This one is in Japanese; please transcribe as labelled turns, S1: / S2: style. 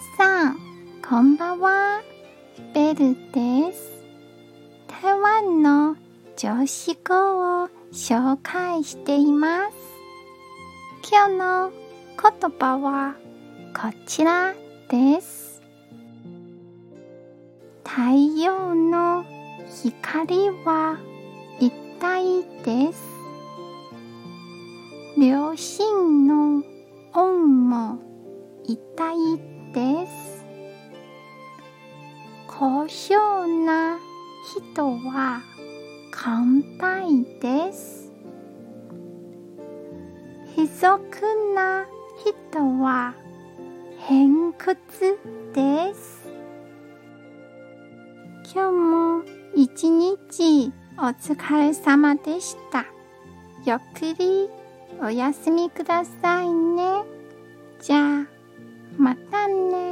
S1: さん、こんばんは。ベルです。台湾の常識語を紹介しています。今日の言葉はこちらです。太陽の光は一体です。両親の恩も一体です。です高尚な人は乾杯です。卑俗な人は偏屈です。今日も一日お疲れ様でした。ゆっくりおやすみくださいね。じゃあ、またね。